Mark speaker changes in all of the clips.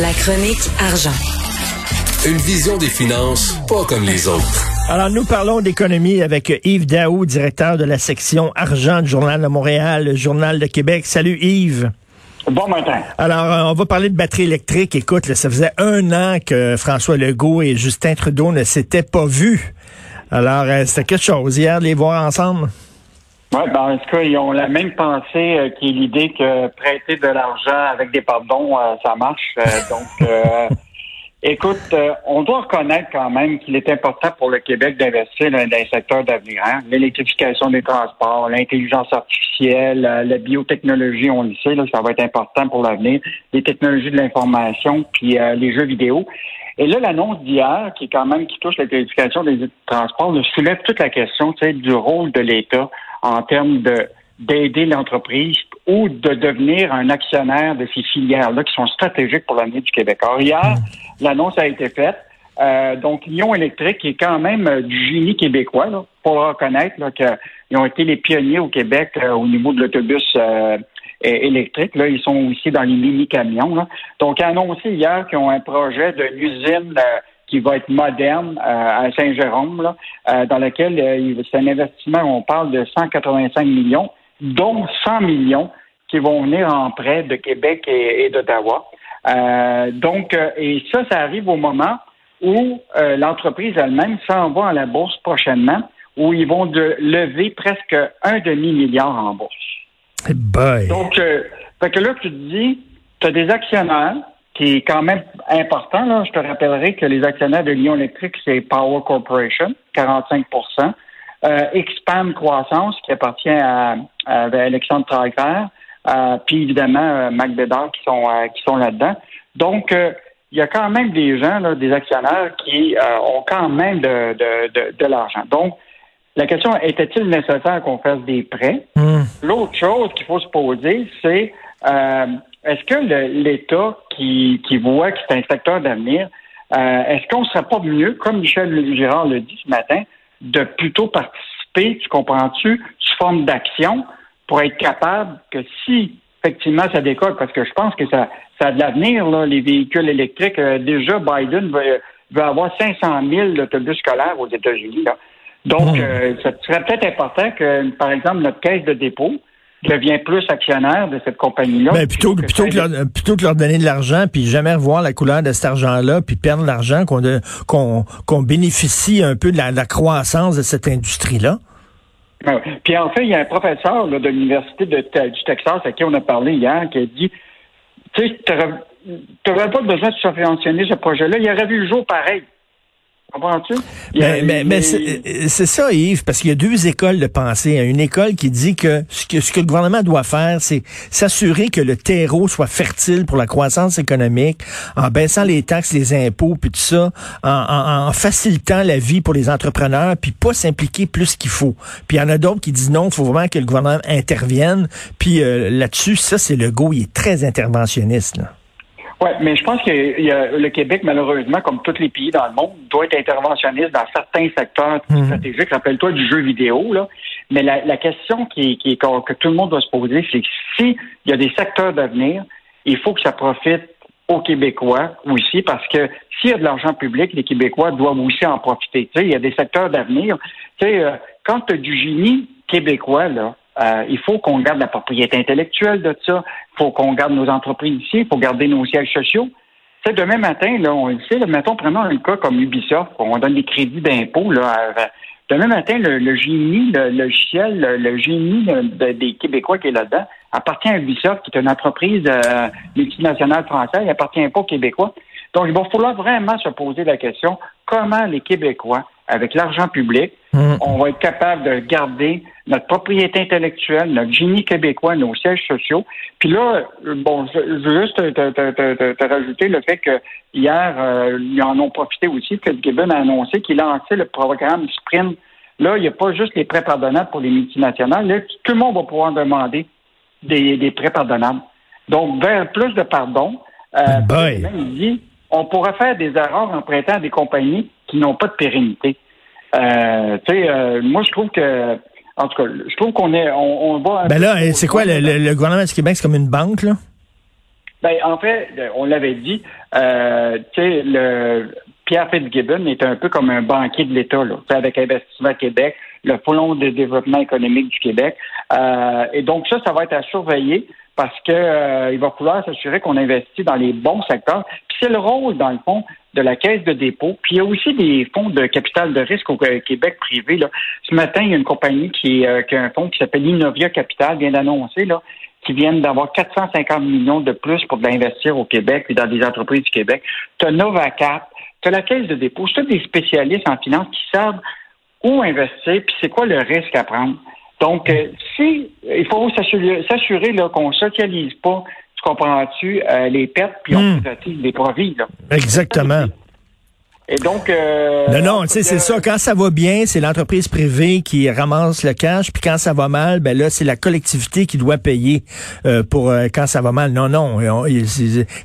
Speaker 1: La chronique argent.
Speaker 2: Une vision des finances pas comme les autres.
Speaker 3: Alors, nous parlons d'économie avec Yves Daou, directeur de la section argent du Journal de Montréal, le Journal de Québec. Salut Yves.
Speaker 4: Bon matin.
Speaker 3: Alors, euh, on va parler de batterie électrique. Écoute, là, ça faisait un an que François Legault et Justin Trudeau ne s'étaient pas vus. Alors, euh, c'était quelque chose hier de les voir ensemble?
Speaker 4: Oui, ben, en tout cas, ils ont la même pensée euh, qui est l'idée que prêter de l'argent avec des pardons, euh, ça marche. Euh, donc, euh, écoute, euh, on doit reconnaître quand même qu'il est important pour le Québec d'investir dans les secteurs d'avenir. Hein? L'électrification des transports, l'intelligence artificielle, euh, la biotechnologie, on le sait, là, ça va être important pour l'avenir. Les technologies de l'information, puis euh, les jeux vidéo. Et là, l'annonce d'hier, qui est quand même qui touche la qualification des transports, soulève toute la question tu sais, du rôle de l'État en termes de d'aider l'entreprise ou de devenir un actionnaire de ces filières-là qui sont stratégiques pour l'avenir du Québec. Or, hier, l'annonce a été faite. Euh, donc, Lyon Électrique est quand même euh, du génie québécois, là, pour le reconnaître, là, qu'ils ont été les pionniers au Québec euh, au niveau de l'autobus euh, électrique. Là, ils sont aussi dans les mini-camions. là. Donc, annoncé hier qu'ils ont un projet d'une usine euh, qui va être moderne euh, à Saint-Jérôme, euh, dans lequel euh, c'est un investissement, on parle de 185 millions, dont 100 millions qui vont venir en prêt de Québec et, et d'Ottawa. Euh, donc, euh, et ça, ça arrive au moment où euh, l'entreprise elle-même s'en va à la bourse prochainement, où ils vont de lever presque un demi-milliard en bourse.
Speaker 3: Eh boy.
Speaker 4: Donc, euh, fait que là, tu te dis, tu as des actionnaires, qui est quand même important. Là. Je te rappellerai que les actionnaires de Lyon Électrique, c'est Power Corporation, 45% euh, Expand Croissance, qui appartient à, à Alexandre Trager, euh, puis évidemment euh, Mac Bédard qui sont, euh, qui sont là-dedans. Donc, euh, il y a quand même des gens, là, des actionnaires qui ont quand même de, de, de, de l'argent. Donc, la question, était-il nécessaire qu'on fasse des prêts?
Speaker 3: Hmm.
Speaker 4: L'autre chose qu'il faut se poser, c'est est-ce que l'État qui, qui voit que c'est un secteur d'avenir, euh, est-ce qu'on ne serait pas mieux, comme Michel Girard le dit ce matin, de plutôt participer, tu comprends-tu, sous forme d'action pour être capable que si effectivement ça décolle, parce que je pense que ça, ça a de l'avenir, les véhicules électriques. Euh, déjà, Biden veut, veut avoir 500 000 autobus scolaires aux États-Unis. Donc, euh, ça serait peut-être important que, par exemple, notre caisse de dépôt devient plus actionnaire de cette compagnie-là.
Speaker 3: Ben, plutôt, que- plutôt, que leur, plutôt que leur donner de l'argent, puis jamais revoir la couleur de cet argent-là, puis perdre l'argent, qu'on de- qu'on qu'on bénéficie un peu de la, de la croissance de cette industrie-là.
Speaker 4: Ouais. Puis en fait, il y a un professeur là, de l'Université du Texas à qui on a parlé hier qui a dit Tu sais, tu n'aurais pas besoin de subventionner ce projet-là. Il aurait vu le jour pareil. Comprends-tu?
Speaker 3: Mais, mais, mais
Speaker 4: il-
Speaker 3: c'est ça, Yves, parce qu'il y a deux écoles de pensée. Il y a Une école qui dit que ce, que ce que le gouvernement doit faire, c'est s'assurer que le terreau soit fertile pour la croissance économique, en baissant les taxes, les impôts, puis tout ça, en, en- en facilitant la vie pour les entrepreneurs, puis pas s'impliquer plus qu'il faut. Puis il y en a d'autres qui disent non, il faut vraiment que le gouvernement intervienne. Puis euh, là-dessus, ça, c'est le go, il est très interventionniste. Là.
Speaker 4: Oui, mais je pense que il y a- le Québec, malheureusement, comme tous les pays dans le monde, doit être interventionniste dans certains secteurs
Speaker 3: Mhm.
Speaker 4: stratégiques. Rappelle-toi du jeu vidéo, là. Mais la, la question qui, qui, que, que tout le monde doit se poser, c'est que s'il y a des secteurs d'avenir, il faut que ça profite aux Québécois aussi, parce que s'il y a de l'argent public, les Québécois doivent aussi en profiter. Tu sais, il y a des secteurs d'avenir. Tu sais, euh, quand tu as du génie québécois, là, euh, il faut qu'on garde la propriété intellectuelle de ça. Il faut qu'on garde nos entreprises ici. Il faut garder nos sièges sociaux. Tu sais, demain matin, là, on le sait, là, mettons, prenons un cas comme Ubisoft, on donne des crédits d'impôt, demain matin, le, le génie, le logiciel, le, le génie de- de- des Québécois qui est là-dedans appartient à Ubisoft, qui est une entreprise euh, multinationale française, il appartient pas aux Québécois. Donc, il va falloir vraiment se poser la question, comment les Québécois, avec l'argent public,
Speaker 3: Mm.
Speaker 4: on va être capable de garder notre propriété intellectuelle, notre génie québécois, nos sièges sociaux. Puis là, bon, je, veux juste te, rajouter le fait que hier, euh, ils en ont profité aussi. Fitzgibbon a annoncé qu'il lançait le programme Sprint. Là, il n'y a pas juste les prêts pardonnables pour les multinationales. Là, tout le monde va pouvoir demander des, prêts pardonnables. Donc, vers plus de pardon, euh, il dit, on pourrait faire des erreurs en prêtant à des compagnies qui n'ont pas de pérennité. Euh, tu sais, euh, moi, je trouve que en tout cas, je trouve qu'on est, on, on va.
Speaker 3: Ben là, c'est quoi le, gouvernement du Québec, c'est comme une banque là?
Speaker 4: Ben en fait, on l'avait dit, euh, tu sais, le Pierre Fitzgibbon est un peu comme un banquier de l'État là, avec Investissement Québec, le Fonds de développement économique du Québec, euh, et donc ça, ça va être à surveiller parce que euh, va falloir s'assurer qu'on investit dans les bons secteurs. Puis c'est le rôle, dans le fond, de la caisse de dépôt. Puis il y a aussi des fonds de capital de risque au Québec privé. Là. Ce matin, il y a une compagnie qui, euh, qui a un fonds qui s'appelle Innovia Capital, vient d'annoncer là, qui viennent d'avoir 450 millions de plus pour l'investir au Québec et dans des entreprises du Québec. Tu as Novacap, tu as la caisse de dépôt. C'est des spécialistes en finance qui savent où investir, puis c'est quoi le risque à prendre. Donc, euh, si il faut s'assurer qu'on ne socialise pas, tu comprends-tu, euh, les pertes, puis on hmm. privatise les profits. Là.
Speaker 3: Exactement.
Speaker 4: Et donc... Euh,
Speaker 3: non, non, tu sais, c'est ça. Quand ça va bien, c'est l'entreprise privée qui ramasse le cash. Puis quand ça va mal, ben là, c'est la collectivité qui doit payer euh, pour euh, quand ça va mal. Non, non.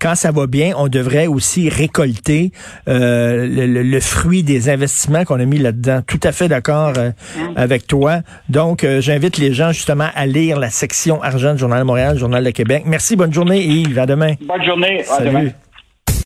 Speaker 3: quand ça va bien, on devrait aussi récolter euh, le, fruit des investissements qu'on a mis là-dedans. Tout à fait d'accord mm. avec toi. Donc, j'invite les gens justement à lire la section argent du Journal de Montréal, Journal de Québec. Merci, bonne journée Yves. À demain.
Speaker 4: Bonne journée. À demain.